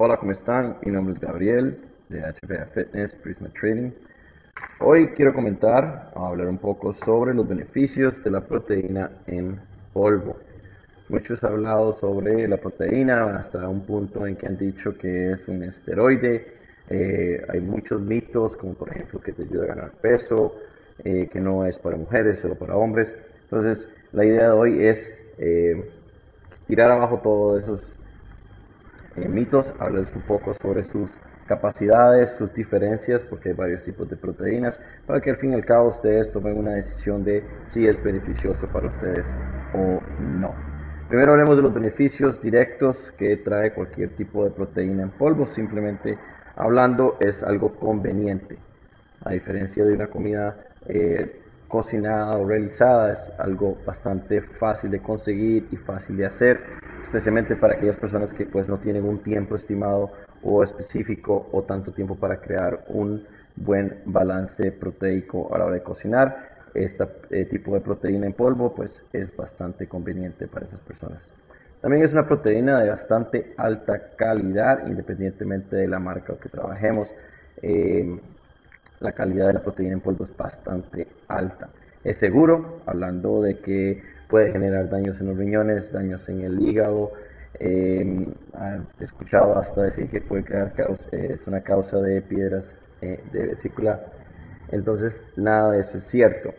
Hola, ¿cómo están? Mi nombre es Gabriel de HPA Fitness Prisma Training. Hoy quiero comentar, hablar un poco sobre los beneficios de la proteína en polvo. Muchos han hablado sobre la proteína hasta un punto en que han dicho que es un esteroide. Eh, hay muchos mitos, como por ejemplo que te ayuda a ganar peso, eh, que no es para mujeres, solo para hombres. Entonces, la idea de hoy es eh, tirar abajo todos esos mitos, hablarles un poco sobre sus capacidades, sus diferencias, porque hay varios tipos de proteínas, para que al fin y al cabo ustedes tomen una decisión de si es beneficioso para ustedes o no. Primero hablemos de los beneficios directos que trae cualquier tipo de proteína en polvo. Simplemente hablando es algo conveniente. A diferencia de una comida eh, cocinada o realizada, es algo bastante fácil de conseguir y fácil de hacer especialmente para aquellas personas que pues no tienen un tiempo estimado o específico o tanto tiempo para crear un buen balance proteico a la hora de cocinar. Este tipo de proteína en polvo pues es bastante conveniente para esas personas. También es una proteína de bastante alta calidad, independientemente de la marca que trabajemos. Eh, la calidad de la proteína en polvo es bastante alta. Es seguro, hablando de que puede generar daños en los riñones, daños en el hígado. Eh, he escuchado hasta decir que puede crear es una causa de piedras eh, de vesícula. Entonces, nada de eso es cierto.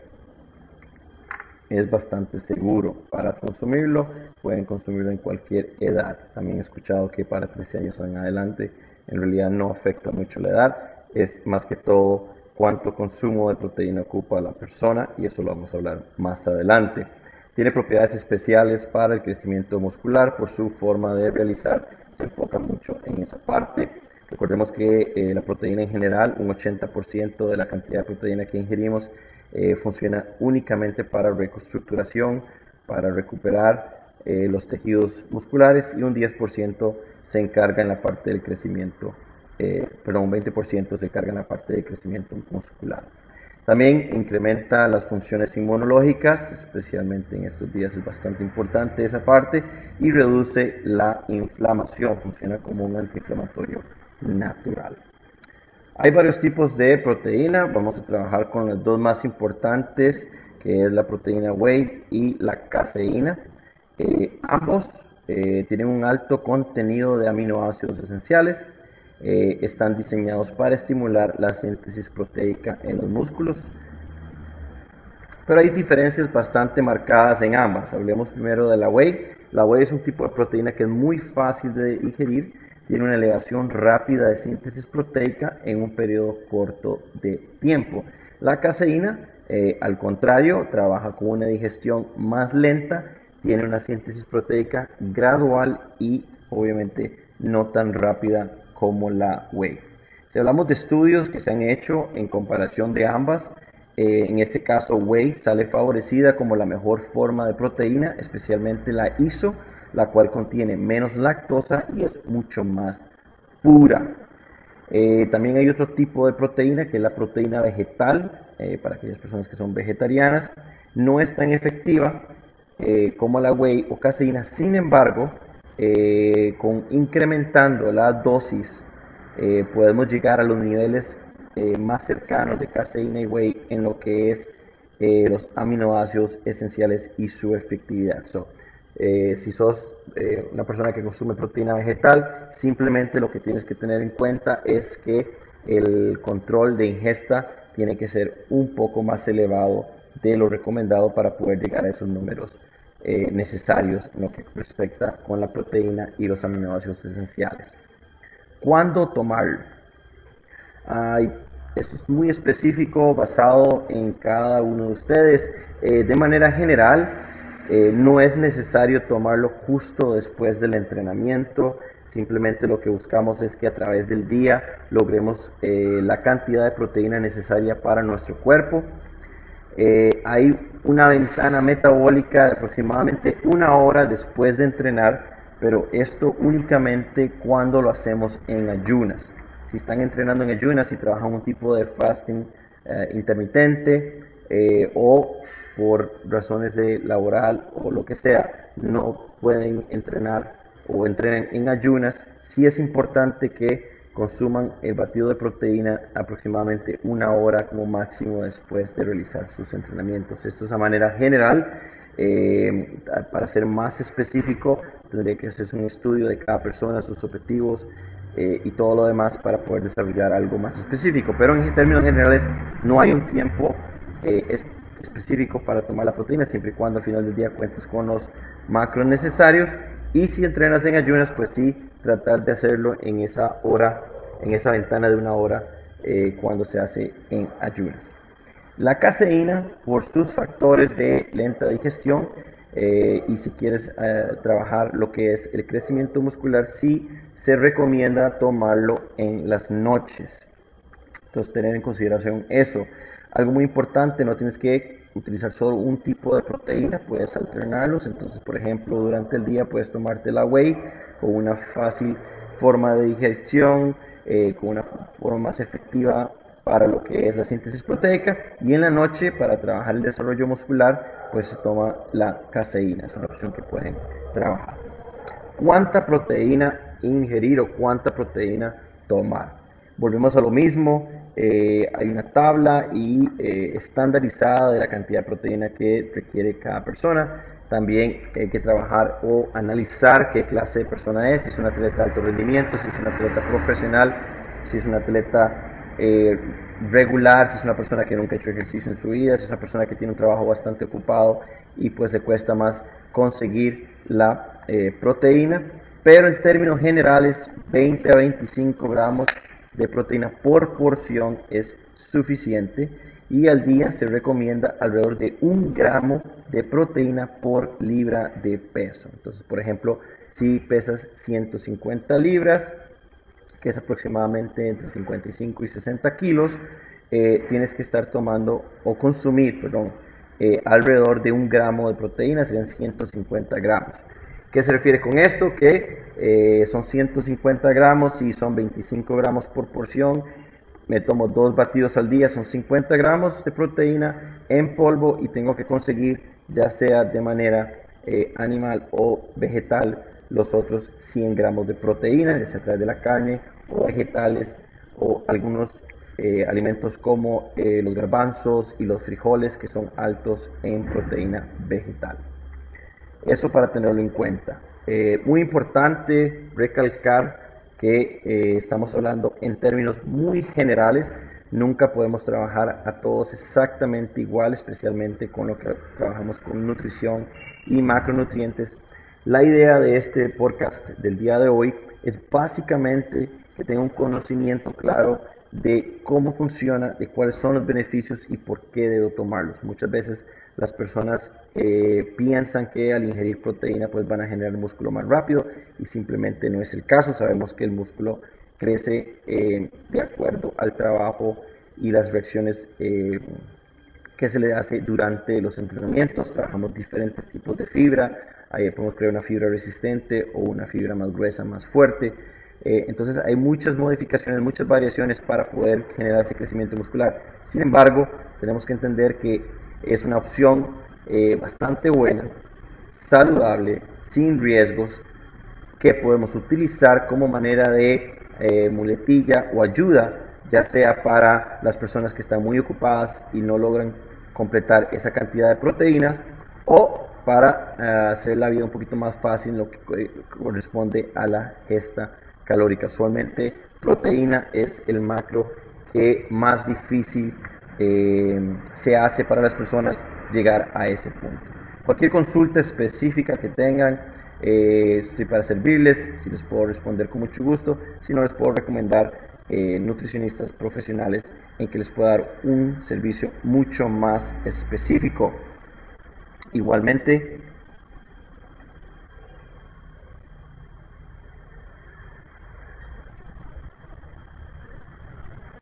Es bastante seguro para consumirlo. Pueden consumirlo en cualquier edad. También he escuchado que para 13 años en adelante en realidad no afecta mucho la edad. Es más que todo cuánto consumo de proteína ocupa la persona y eso lo vamos a hablar más adelante. Tiene propiedades especiales para el crecimiento muscular por su forma de realizar. Se enfoca mucho en esa parte. Recordemos que eh, la proteína en general, un 80% de la cantidad de proteína que ingerimos eh, funciona únicamente para reconstructuración, para recuperar eh, los tejidos musculares y un 10% se encarga en la parte del crecimiento, perdón, un 20% se encarga en la parte del crecimiento muscular. También incrementa las funciones inmunológicas, especialmente en estos días es bastante importante esa parte, y reduce la inflamación, funciona como un antiinflamatorio natural. Hay varios tipos de proteína, vamos a trabajar con las dos más importantes, que es la proteína whey y la caseína. Eh, ambos eh, tienen un alto contenido de aminoácidos esenciales, eh, están diseñados para estimular la síntesis proteica en los músculos. Pero hay diferencias bastante marcadas en ambas. Hablemos primero de la whey. La whey es un tipo de proteína que es muy fácil de digerir, tiene una elevación rápida de síntesis proteica en un periodo corto de tiempo. La caseína, eh, al contrario, trabaja con una digestión más lenta, tiene una síntesis proteica gradual y obviamente no tan rápida como la whey. Si hablamos de estudios que se han hecho en comparación de ambas, eh, en este caso whey sale favorecida como la mejor forma de proteína, especialmente la ISO, la cual contiene menos lactosa y es mucho más pura. Eh, también hay otro tipo de proteína que es la proteína vegetal, eh, para aquellas personas que son vegetarianas. No es tan efectiva como la whey o caseína, sin embargo, eh, con incrementando la dosis eh, podemos llegar a los niveles eh, más cercanos de caseína y whey en lo que es los aminoácidos esenciales y su efectividad. si sos una persona que consume proteína vegetal, simplemente lo que tienes que tener en cuenta es que el control de ingesta tiene que ser un poco más elevado de lo recomendado para poder llegar a esos números eh, necesarios en lo que respecta con la proteína y los aminoácidos esenciales. ¿Cuándo tomarlo? esto es muy específico, basado en cada uno de ustedes. Eh, de manera general, eh, no es necesario tomarlo justo después del entrenamiento. Simplemente lo que buscamos es que a través del día logremos la cantidad de proteína necesaria para nuestro cuerpo. hay una ventana metabólica aproximadamente una hora después de entrenar, pero esto únicamente cuando lo hacemos en ayunas. Si están entrenando en ayunas y trabajan un tipo de fasting eh, intermitente eh, o por razones de laboral o lo que sea, no pueden entrenar o entrenen en ayunas, sí es importante que consuman el batido de proteína aproximadamente una hora como máximo después de realizar sus entrenamientos. Esto es a manera general. Eh, para ser más específico, tendría que hacerse un estudio de cada persona, sus objetivos eh, y todo lo demás para poder desarrollar algo más específico. Pero en términos generales, no hay un tiempo eh, específico para tomar la proteína, siempre y cuando al final del día cuentes con los macros necesarios. Y si entrenas en ayunas, pues sí, tratar de hacerlo en esa hora, en esa ventana de una hora eh, cuando se hace en ayunas. La caseína, por sus factores de lenta digestión, eh, y si quieres eh, trabajar lo que es el crecimiento muscular, sí se recomienda tomarlo en las noches. Entonces, tener en consideración eso. Algo muy importante, no tienes que utilizar solo un tipo de proteína, puedes alternarlos. Entonces, por ejemplo, durante el día puedes tomarte la whey con una fácil forma de digestión, eh, con una forma más efectiva para lo que es la síntesis proteica y en la noche para trabajar el desarrollo muscular pues se toma la caseína, es una opción que pueden trabajar. ¿Cuánta proteína ingerir o cuánta proteína tomar? Volvemos a lo mismo, eh, hay una tabla y eh, estandarizada de la cantidad de proteína que requiere cada persona. También hay que trabajar o analizar qué clase de persona es, si es un atleta de alto rendimiento, si es un atleta profesional, si es un atleta eh, regular, si es una persona que nunca ha hecho ejercicio en su vida, si es una persona que tiene un trabajo bastante ocupado y pues le cuesta más conseguir la proteína. Pero en términos generales, 20 a 25 gramos de proteína por porción es suficiente y al día se recomienda alrededor de un gramo de proteína por libra de peso. Entonces, por ejemplo, si pesas 150 libras, que es aproximadamente entre 55 y 60 kilos, eh, tienes que estar tomando o consumir, perdón, eh, alrededor de un gramo de proteína, serían 150 gramos. ¿Qué se refiere con esto? Que eh, son 150 gramos y son 25 gramos por porción. Me tomo dos batidos al día, son 50 gramos de proteína en polvo y tengo que conseguir, ya sea de manera eh, animal o vegetal, los otros 100 gramos de proteína, ya sea a través de la carne o vegetales o algunos eh, alimentos como los garbanzos y los frijoles que son altos en proteína vegetal. Eso para tenerlo en cuenta. Eh, muy importante recalcar que eh, estamos hablando en términos muy generales. Nunca podemos trabajar a todos exactamente igual, especialmente con lo que trabajamos con nutrición y macronutrientes. La idea de este podcast del día de hoy es básicamente que tenga un conocimiento claro de cómo funciona, de cuáles son los beneficios y por qué debo tomarlos. Muchas veces las personas eh, piensan que al ingerir proteína pues van a generar músculo más rápido y simplemente no es el caso. Sabemos que el músculo crece eh, de acuerdo al trabajo y las reacciones eh, que se le hace durante los entrenamientos. Trabajamos diferentes tipos de fibra. Ahí podemos crear una fibra resistente o una fibra más gruesa, más fuerte. Entonces hay muchas modificaciones, muchas variaciones para poder generar ese crecimiento muscular. Sin embargo, tenemos que entender que es una opción eh, bastante buena, saludable, sin riesgos, que podemos utilizar como manera de eh, muletilla o ayuda, ya sea para las personas que están muy ocupadas y no logran completar esa cantidad de proteínas o para eh, hacer la vida un poquito más fácil lo que corresponde a la gesta calórica. Usualmente proteína es el macro que más difícil eh, se hace para las personas llegar a ese punto. Cualquier consulta específica que tengan, eh, estoy para servirles, si les puedo responder con mucho gusto, si no les puedo recomendar eh, nutricionistas profesionales en que les pueda dar un servicio mucho más específico. Igualmente,